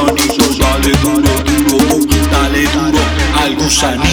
duro al gusanito, dale duro, duro, duro, dale duro al gusanito.